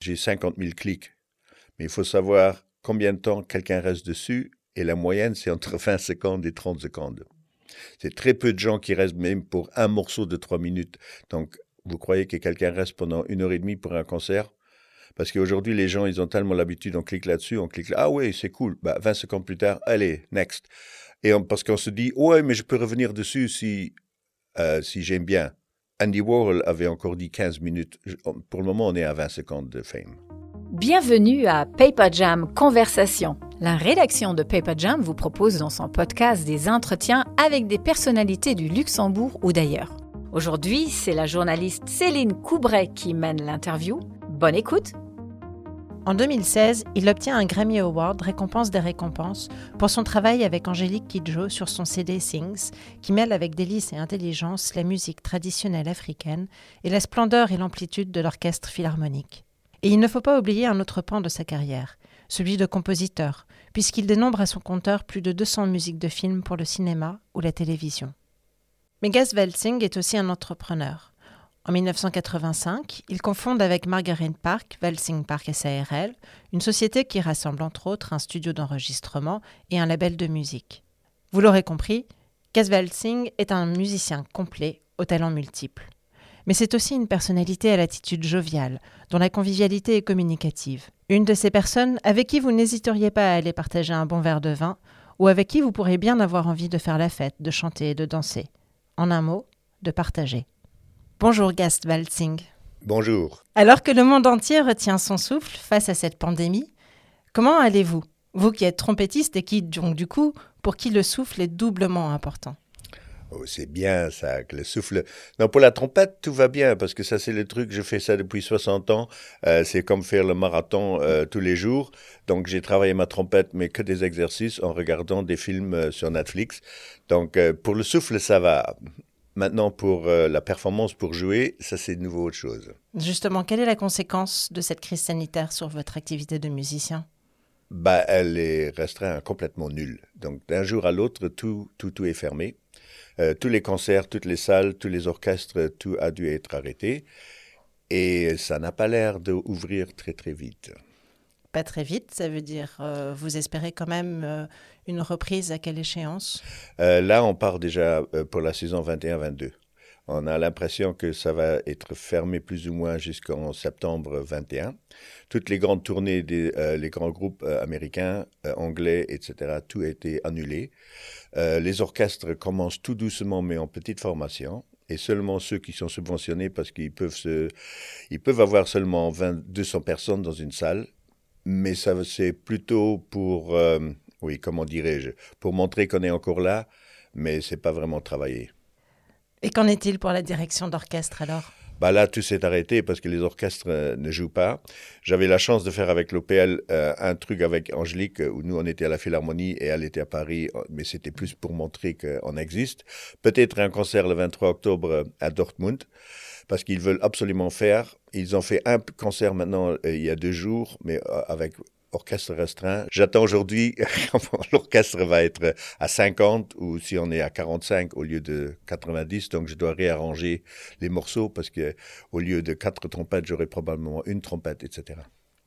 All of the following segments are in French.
j'ai 50 000 clics. Mais il faut savoir combien de temps quelqu'un reste dessus, et la moyenne, c'est entre 20 secondes et 30 secondes. C'est très peu de gens qui restent même pour un morceau de 3 minutes. Donc, vous croyez que quelqu'un reste pendant une heure et demie pour un concert? Parce qu'aujourd'hui, les gens, ils ont tellement l'habitude, on clique là-dessus, on clique là, ah oui, c'est cool. Bah, 20 secondes plus tard, allez, next. Et parce qu'on se dit, ouais, mais je peux revenir dessus si, euh, si j'aime bien. Andy Warhol avait encore dit 15 minutes. Pour le moment, on est à 20 secondes de fame. Bienvenue à Paper Jam Conversation. La rédaction de Paper Jam vous propose dans son podcast des entretiens avec des personnalités du Luxembourg ou d'ailleurs. Aujourd'hui, c'est la journaliste Céline Coubret qui mène l'interview. Bonne écoute en 2016, il obtient un Grammy Award, récompense des récompenses, pour son travail avec Angélique Kidjo sur son CD Sings, qui mêle avec délice et intelligence la musique traditionnelle africaine et la splendeur et l'amplitude de l'orchestre philharmonique. Et il ne faut pas oublier un autre pan de sa carrière, celui de compositeur, puisqu'il dénombre à son compteur plus de 200 musiques de films pour le cinéma ou la télévision. Mais Gas est aussi un entrepreneur. En 1985, il confonde avec Margaret Park, Welsing Park SARL, une société qui rassemble entre autres un studio d'enregistrement et un label de musique. Vous l'aurez compris, Cas Welsing est un musicien complet, aux talents multiples. Mais c'est aussi une personnalité à l'attitude joviale, dont la convivialité est communicative. Une de ces personnes avec qui vous n'hésiteriez pas à aller partager un bon verre de vin, ou avec qui vous pourrez bien avoir envie de faire la fête, de chanter et de danser. En un mot, de partager. Bonjour Gast Waltzing. Bonjour. Alors que le monde entier retient son souffle face à cette pandémie, comment allez-vous? Vous qui êtes trompettiste et qui, donc, du coup, pour qui le souffle est doublement important? Oh, c'est bien ça, le souffle. Non, pour la trompette, tout va bien, parce que ça, c'est le truc, je fais ça depuis 60 ans. Euh, c'est comme faire le marathon euh, tous les jours. Donc, j'ai travaillé ma trompette, mais que des exercices en regardant des films euh, sur Netflix. Donc, pour le souffle, ça va. Maintenant, pour euh, la performance, pour jouer, ça c'est de nouveau autre chose. Justement, quelle est la conséquence de cette crise sanitaire sur votre activité de musicien? Bah, Elle est restreinte complètement nulle. Donc d'un jour à l'autre, tout, tout, tout est fermé. Euh, tous les concerts, toutes les salles, tous les orchestres, tout a dû être arrêté. Et ça n'a pas l'air d'ouvrir très très vite pas très vite. Ça veut dire, euh, vous espérez quand même euh, une reprise à quelle échéance? Euh, Là, on part déjà pour la saison 21-22. On a l'impression que ça va être fermé plus ou moins jusqu'en septembre 21. Toutes les grandes tournées des les grands groupes américains, anglais, etc., tout a été annulé. les orchestres commencent tout doucement, mais en petite formation et seulement ceux qui sont subventionnés parce qu'ils peuvent peuvent avoir seulement 20, 200 personnes dans une salle mais ça c'est plutôt pour, euh, oui, comment dirais-je, pour montrer qu'on est encore là, mais c'est pas vraiment travailler. Et qu'en est-il pour la direction d'orchestre alors? Bah là, tout s'est arrêté parce que les orchestres euh, ne jouent pas. J'avais la chance de faire avec l'OPL euh, un truc avec Angélique où nous, on était à la Philharmonie et elle était à Paris, mais c'était plus pour montrer qu'on existe. Peut-être un concert le 23 octobre à Dortmund parce qu'ils veulent absolument faire. Ils ont fait un concert maintenant euh, il y a deux jours, mais euh, avec orchestre restreint. J'attends aujourd'hui l'orchestre va être à 50 ou si on est à 45 au lieu de 90. Donc je dois réarranger les morceaux parce que au lieu de quatre trompettes, j'aurai probablement une trompette, etc.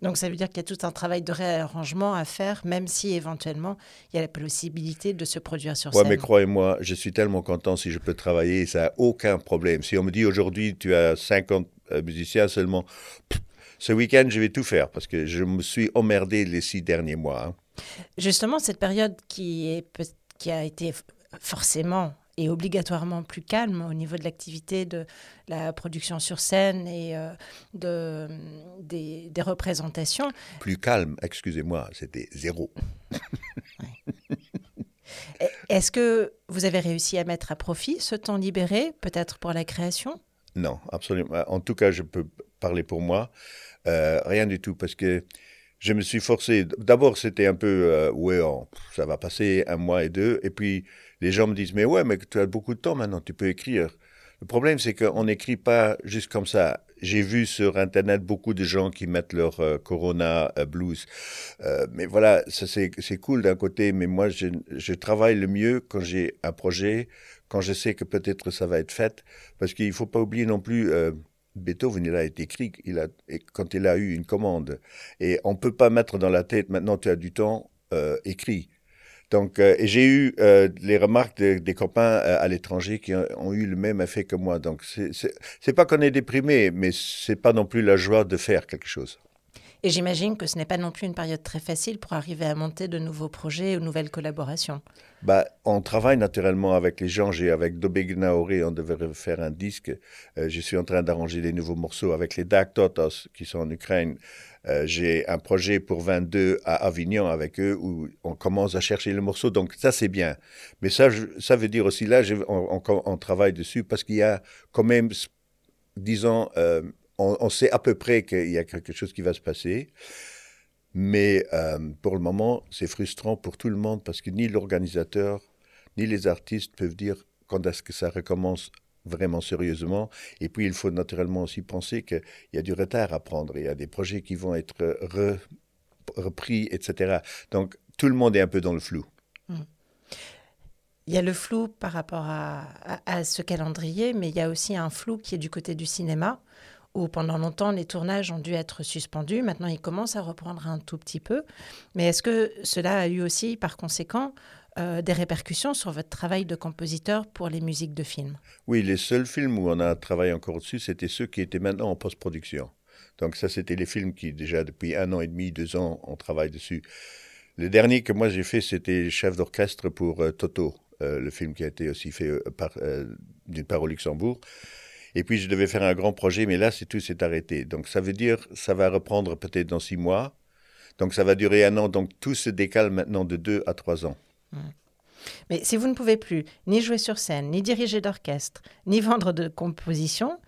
Donc ça veut dire qu'il y a tout un travail de réarrangement à faire, même si éventuellement il y a la possibilité de se produire sur ouais, scène. mais croyez-moi, je suis tellement content si je peux travailler, ça n'a aucun problème. Si on me dit aujourd'hui tu as 50 euh, musiciens seulement, ce week-end je vais tout faire parce que je me suis emmerdé les six derniers mois. Hein. Justement, cette période qui, est, qui a été forcément et obligatoirement plus calme au niveau de l'activité de la production sur scène et euh, de, des, représentations. Plus calme, excusez-moi, c'était zéro. Est-ce que vous avez réussi à mettre à profit ce temps libéré, peut-être pour la création? Non, absolument. En tout cas, je peux parler pour moi. Euh, rien du tout, parce que je me suis forcé. D'abord, c'était un peu, euh, ouais, ça va passer un mois et deux. Et puis, les gens me disent, mais ouais, mais tu as beaucoup de temps maintenant, tu peux écrire. Le problème, c'est qu'on n'écrit pas juste comme ça. J'ai vu sur Internet beaucoup de gens qui mettent leur euh, Corona euh, blues. Euh, mais voilà, ça c'est cool d'un côté, mais moi, je, travaille le mieux quand j'ai un projet, quand je sais que peut-être ça va être fait. Parce qu'il ne faut pas oublier non plus, Beethoven, il a été écrit il a, quand il a eu une commande. Et on ne peut pas mettre dans la tête, maintenant tu as du temps, écrit. Donc, euh, j'ai eu euh, les remarques des copains à l'étranger qui ont, eu le même effet que moi. Donc, c'est pas qu'on est déprimé, mais c'est pas non plus la joie de faire quelque chose. Et j'imagine que ce n'est pas non plus une période très facile pour arriver à monter de nouveaux projets ou nouvelles collaborations. Bah, on travaille naturellement avec les gens. J'ai avec Dobé on devrait faire un disque. Euh, je suis en train d'arranger des nouveaux morceaux avec les Dark Totos qui sont en Ukraine. Euh, j'ai un projet pour 22 à Avignon avec eux où on commence à chercher les morceaux. Donc ça, c'est bien. Mais ça, ça veut dire aussi là, on, on, travaille dessus parce qu'il y a quand même, disons, euh, on, sait à peu près qu'il y a quelque chose qui va se passer. Mais euh, pour le moment, c'est frustrant pour tout le monde parce que ni l'organisateur, ni les artistes peuvent dire quand est-ce que ça recommence vraiment sérieusement. Et puis, il faut naturellement aussi penser qu'il y a du retard à prendre. Il y a des projets qui vont être repris, etc. Donc, tout le monde est un peu dans le flou. Mmh. Il y a le flou par rapport à, à, ce calendrier, mais il y a aussi un flou qui est du côté du cinéma où pendant longtemps les tournages ont dû être suspendus. Maintenant, ils commencent à reprendre un tout petit peu. Mais est-ce que cela a eu aussi, par conséquent, euh, des répercussions sur votre travail de compositeur pour les musiques de films? Oui, les seuls films où on a travaillé encore dessus, c'était ceux qui étaient maintenant en post-production. Donc ça, c'était les films qui, déjà depuis un an et demi, deux ans, on travaille dessus. Le dernier que moi j'ai fait, c'était chef d'orchestre pour euh, Toto, euh, le film qui a été aussi fait d'une part au Luxembourg. Et puis, je devais faire un grand projet, mais là, c'est tout s'est arrêté. Donc, ça veut dire, ça va reprendre peut-être dans six mois. Donc, ça va durer un an. Donc, tout se décale maintenant de deux à trois ans. Mais si vous ne pouvez plus ni jouer sur scène, ni diriger d'orchestre, ni vendre de composition,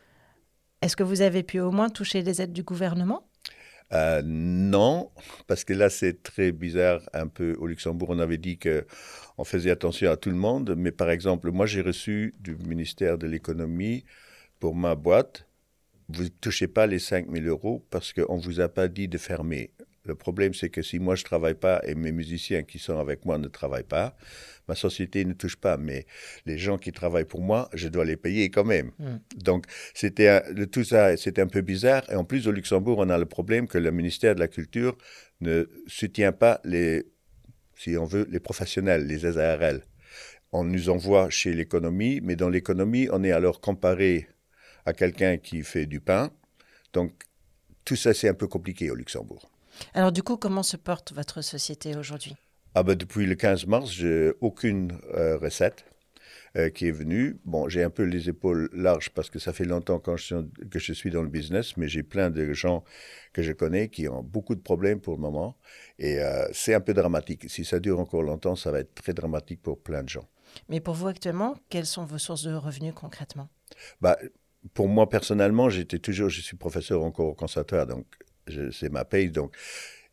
est-ce que vous avez pu au moins toucher les aides du gouvernement? Euh, non, parce que là c'est très bizarre un peu. Au Luxembourg, on avait dit que on faisait attention à tout le monde, mais par exemple, moi j'ai reçu du ministère de l'économie pour ma boîte, vous ne touchez pas les 5 000 euros parce qu'on ne vous a pas dit de fermer. Le problème, c'est que si moi je ne travaille pas et mes musiciens qui sont avec moi ne travaillent pas, ma société ne touche pas. Mais les gens qui travaillent pour moi, je dois les payer quand même. Hmm. Donc, c'était tout ça, c'était un peu bizarre. Et en plus, au Luxembourg, on a le problème que le ministère de la Culture ne soutient pas les, si on veut, les professionnels, les SARL. On nous envoie chez l'économie, mais dans l'économie, on est alors comparé à quelqu'un qui fait du pain. Donc, tout ça, c'est un peu compliqué au Luxembourg. Alors, du coup, comment se porte votre société aujourd'hui? Ah ben, Depuis le 15 mars, j'ai aucune euh, recette euh, qui est venue. Bon, j'ai un peu les épaules larges parce que ça fait longtemps que je suis dans le business, mais j'ai plein de gens que je connais qui ont beaucoup de problèmes pour le moment. Et euh, c'est un peu dramatique. Si ça dure encore longtemps, ça va être très dramatique pour plein de gens. Mais pour vous actuellement, quelles sont vos sources de revenus concrètement? Bah, pour moi personnellement, j'étais toujours, je suis professeur encore au conservatoire, donc c'est ma paye. Donc,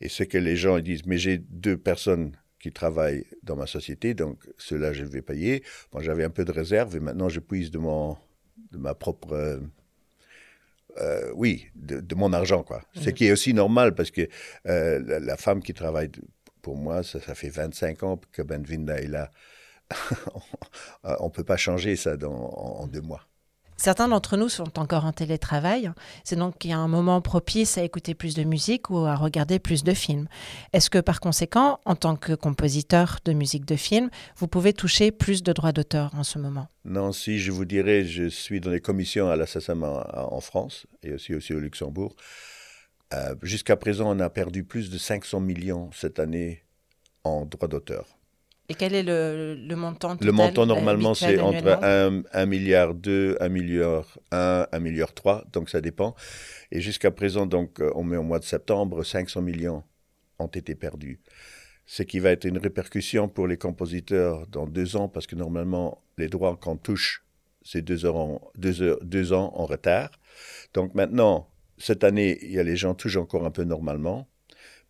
et ce que les gens disent, mais j'ai deux personnes qui travaillent dans ma société, donc ceux-là, je vais payer. Moi, j'avais un peu de réserve et maintenant, je puise de, mon, de ma propre. Euh, euh, oui, de, mon argent, quoi. Ce mmh. qui est aussi normal parce que euh, la, femme qui travaille pour moi, ça, ça fait 25 ans que Benvinda est là. on ne peut pas changer ça dans, en deux mois. Certains d'entre nous sont encore en télétravail. C'est donc qu'il y a un moment propice à écouter plus de musique ou à regarder plus de films. Est-ce que par conséquent, en tant que compositeur de musique de film, vous pouvez toucher plus de droits d'auteur en ce moment? Non, si je vous dirais, je suis dans les commissions à l'assassinat en France et aussi, au Luxembourg. Euh, jusqu'à présent, on a perdu plus de 500 millions cette année en droits d'auteur. Et quel est le, le montant Le montant, normalement, c'est entre 1, milliard 2, 1 milliard 1, 1 milliard 3, donc ça dépend. Et jusqu'à présent, donc, euh, on met au mois de septembre, 500 millions ont été perdus. Ce qui va être une répercussion pour les compositeurs dans deux ans, parce que normalement, les droits qu'on touche, c'est deux, deux, deux ans en retard. Donc maintenant, cette année, il y a les gens touchent encore un peu normalement,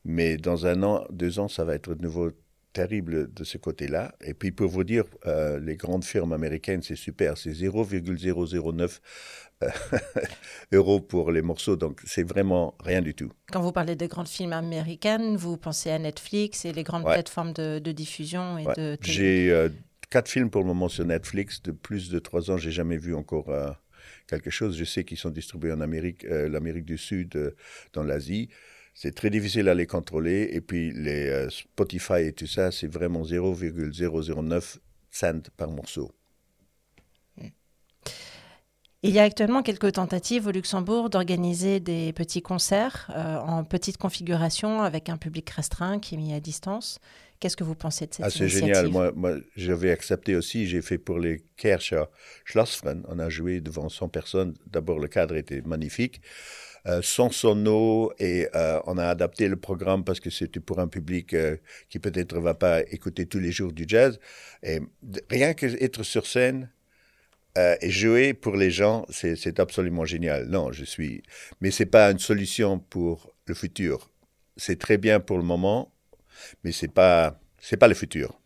mais dans un an, deux ans, ça va être de nouveau terrible de ce côté-là. Et puis pour vous dire, euh, les grandes firmes américaines, c'est super, c'est 0,009 euh, euros pour les morceaux, donc c'est vraiment rien du tout. Quand vous parlez des grandes firmes américaines, vous pensez à Netflix et les grandes plateformes de, diffusion et de J'ai euh, quatre films pour le moment sur Netflix, de plus de trois ans, j'ai jamais vu encore quelque chose. Je sais qu'ils sont distribués en Amérique, l'Amérique du Sud, dans l'Asie. C'est très difficile à les contrôler. Et puis les euh, Spotify et tout ça, c'est vraiment 0,009 cents par morceau. Il y a actuellement quelques tentatives au Luxembourg d'organiser des petits concerts euh, en petite configuration avec un public restreint qui est mis à distance. Qu'est-ce que vous pensez de cette Ah, c'est génial. Moi, moi j'avais accepté aussi. J'ai fait pour les Kerscher Schlossfren. On a joué devant 100 personnes. D'abord, le cadre était magnifique. Euh, sans sono et euh, on a adapté le programme parce que c'était pour un public euh, qui peut-être va pas écouter tous les jours du jazz. Et rien que être sur scène et jouer pour les gens, c'est c'est absolument génial. Non, je suis, mais c'est pas une solution pour le futur. C'est très bien pour le moment, mais c'est pas c'est pas le futur.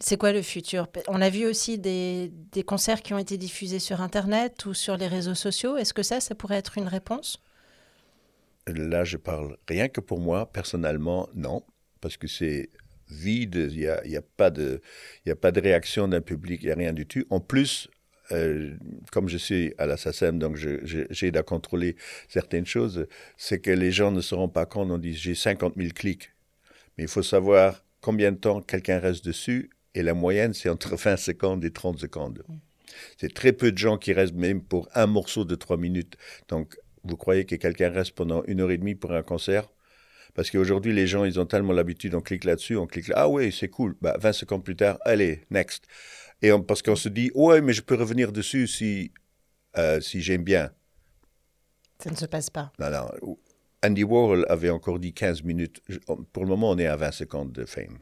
C'est quoi le futur? On a vu aussi des, des concerts qui ont été diffusés sur Internet ou sur les réseaux sociaux. Est-ce que ça, ça pourrait être une réponse? Là, je parle rien que pour moi, personnellement, non, parce que c'est vide, il n'y a, y a, pas de- y a pas de réaction d'un public, il n'y a rien du tout. En plus, euh, comme je suis à la SACEM, donc j'aide à contrôler certaines choses, c'est que les gens ne se rendent pas compte, on dit j'ai 50 000 clics, mais il faut savoir combien de temps quelqu'un reste dessus, et la moyenne, c'est entre 20 secondes et 30 secondes. C'est très peu de gens qui restent même pour un morceau de 3 minutes. Donc, vous croyez que quelqu'un reste pendant une heure et demie pour un concert? Parce qu'aujourd'hui, les gens, ils ont tellement l'habitude, on clique là-dessus, on clique là, ah oui, c'est cool. Bah, 20 secondes plus tard, allez, next. Et on- parce qu'on se dit, ouais, mais je peux revenir dessus si, euh, si j'aime bien. Ça ne se passe pas. Non, non. Andy Warhol avait encore dit 15 minutes. Pour le moment, on est à 20 secondes de fame.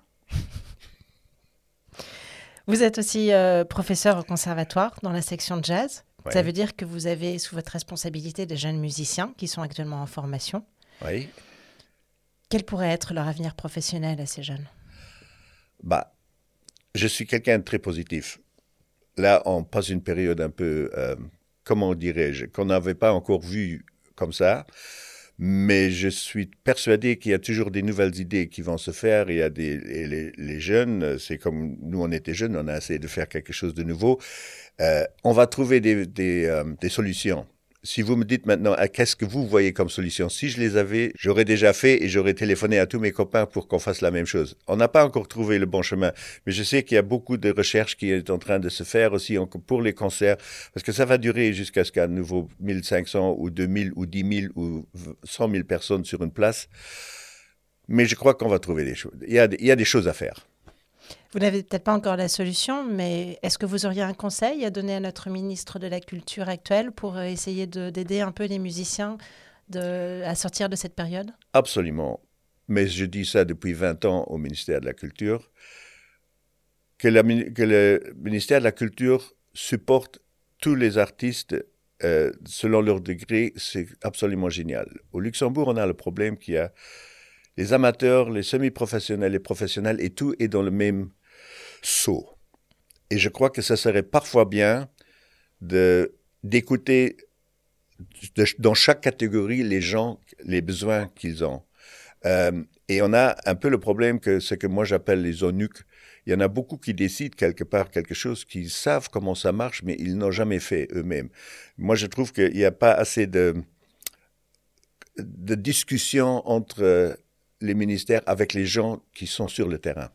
Vous êtes aussi euh, professeur au conservatoire dans la section de jazz. Ça veut dire que vous avez sous votre responsabilité des jeunes musiciens qui sont actuellement en formation. Oui. Quel pourrait être leur avenir professionnel à ces jeunes? Bah, je suis quelqu'un de très positif. Là, on passe une période un peu, euh, comment dirais-je, qu'on n'avait pas encore vu comme ça. Mais je suis persuadé qu'il y a toujours des nouvelles idées qui vont se faire. Il y a des, et les, les jeunes, c'est comme nous, on était jeunes, on a essayé de faire quelque chose de nouveau. Euh, on va trouver des, des, euh, des solutions. Si vous me dites maintenant, ah, qu'est-ce que vous voyez comme solution? Si je les avais, j'aurais déjà fait et j'aurais téléphoné à tous mes copains pour qu'on fasse la même chose. On n'a pas encore trouvé le bon chemin, mais je sais qu'il y a beaucoup de recherches qui est en train de se faire aussi pour les concerts, parce que ça va durer jusqu'à ce qu'à nouveau 1500 ou 2000 ou 10 000 ou 100 000 personnes sur une place. Mais je crois qu'on va trouver des choses. Il y a des choses à faire. Vous n'avez peut-être pas encore la solution, mais est-ce que vous auriez un conseil à donner à notre ministre de la Culture actuelle pour euh, essayer de- d'aider un peu les musiciens à sortir de cette période? Absolument. Mais je dis ça depuis 20 ans au ministère de la Culture, que le ministère de la Culture supporte tous les artistes euh, selon leur degré, c'est absolument génial. Au Luxembourg, on a le problème qu'il y a les amateurs, les semi-professionnels, les professionnels, et tout est dans le même seau. Et je crois que ça serait parfois bien de d'écouter dans chaque catégorie les gens, les besoins qu'ils ont. Euh, et on a un peu le problème que ce que moi j'appelle les eunuques. Il y en a beaucoup qui décident quelque part quelque chose, qui savent comment ça marche, mais ils n'ont jamais fait eux-mêmes. Moi, je trouve qu'il n'y a pas assez de, de discussion entre euh, les ministères avec les gens qui sont sur le terrain.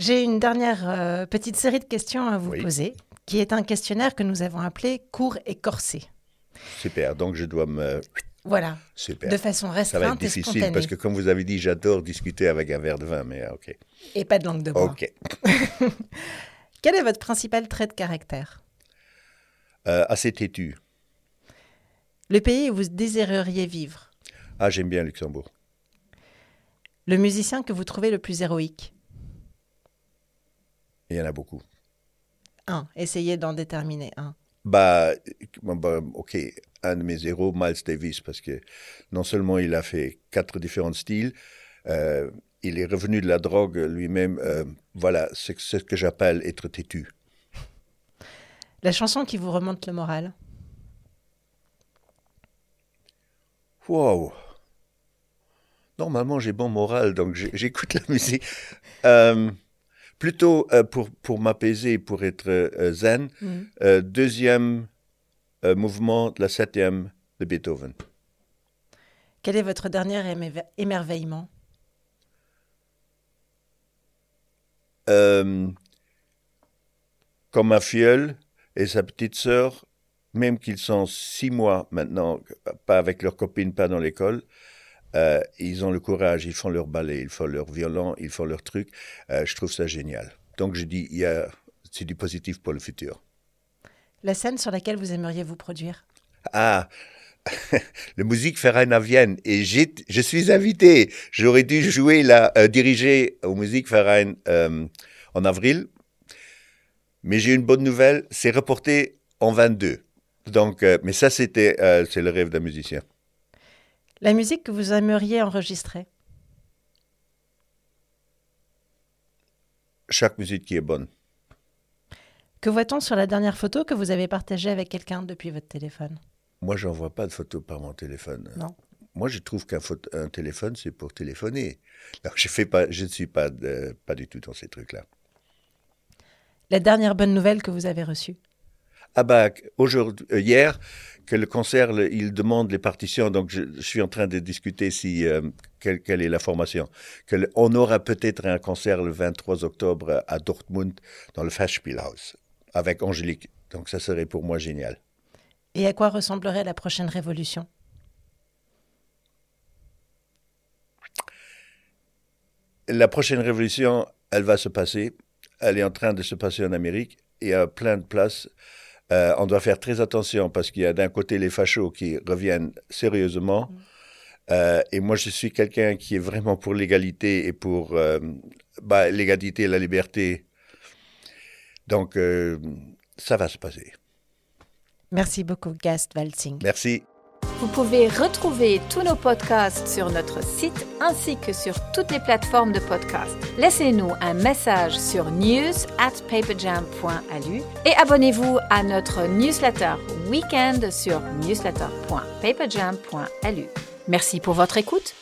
J'ai une dernière euh, petite série de questions à vous Oui. poser, qui est un questionnaire que nous avons appelé court et corsé. Super. Donc, je dois me. Voilà, Super. de façon Ça va être restreinte et difficile parce que, comme vous avez dit, j'adore discuter avec un verre de vin, mais ah, OK. Et pas de langue de bois. OK. Quel est votre principal trait de caractère? Euh, assez têtu. Le pays où vous désireriez vivre? Ah, j'aime bien Luxembourg. Le musicien que vous trouvez le plus héroïque? Il y en a beaucoup. Un. Essayez d'en déterminer un. Bah, bah, ok, un de mes héros, Miles Davis, parce que non seulement il a fait quatre différents styles, euh, il est revenu de la drogue lui-même. euh, voilà, c'est ce que j'appelle être têtu. La chanson qui vous remonte le moral Wow. Normalement, j'ai bon moral, donc j'écoute la musique. Euh, plutôt euh, pour, pour m'apaiser, pour être euh, zen. Mhm. Euh, deuxième mouvement de la septième de Beethoven. Quel est votre dernier émerve- émerveillement? Comme ma filleule et sa petite sœur, même qu'ils sont six mois maintenant, pas avec leurs copines, pas dans l'école, euh, ils ont le courage, ils font leur ballet, ils font leur violon, ils font leur truc. Euh, je trouve ça génial. Donc je dis, il y a, c'est du positif pour le futur. La scène sur laquelle vous aimeriez vous produire? Ah, le Musikverein à Vienne. Et je suis invité. J'aurais dû jouer là, euh, diriger au Musikverein euh, en avril. Mais j'ai une bonne nouvelle, c'est reporté en 22. Donc, mais ça, c'était, c'est le rêve d'un musicien. La musique que vous aimeriez enregistrer Chaque musique qui est bonne. Que voit-on sur la dernière photo que vous avez partagée avec quelqu'un depuis votre téléphone? Moi, j'envoie pas de photos par mon téléphone. Non. Moi, je trouve qu'un photo- un téléphone, c'est pour téléphoner. Alors, je fais pas, je ne suis pas, de- pas du tout dans ces trucs-là. La dernière bonne nouvelle que vous avez reçue? Ah bah, aujourd'hui, euh, hier, que le concert, le- il demande les partitions, donc je, je suis en train de discuter si, euh, quelle, quelle est la formation. Que le- on aura peut-être un concert le 23 octobre à Dortmund, dans le Festspielhaus, avec Angélique. Donc ça serait pour moi génial. Et à quoi ressemblerait la prochaine révolution? La prochaine révolution, elle va se passer. Elle est en train de se passer en Amérique et à plein de places. Euh, on doit faire très attention parce qu'il y a d'un côté les fachos qui reviennent sérieusement. Euh, et moi, je suis quelqu'un qui est vraiment pour l'égalité et pour euh, bah, l'égalité et la liberté. Donc, ça va se passer. Merci beaucoup, Gast Waltzing. Merci. Vous pouvez retrouver tous nos podcasts sur notre site ainsi que sur toutes les plateformes de podcast. Laissez-nous un message sur news at paperjam.alu et abonnez-vous à notre newsletter weekend sur newsletter.paperjam.alu. Merci pour votre écoute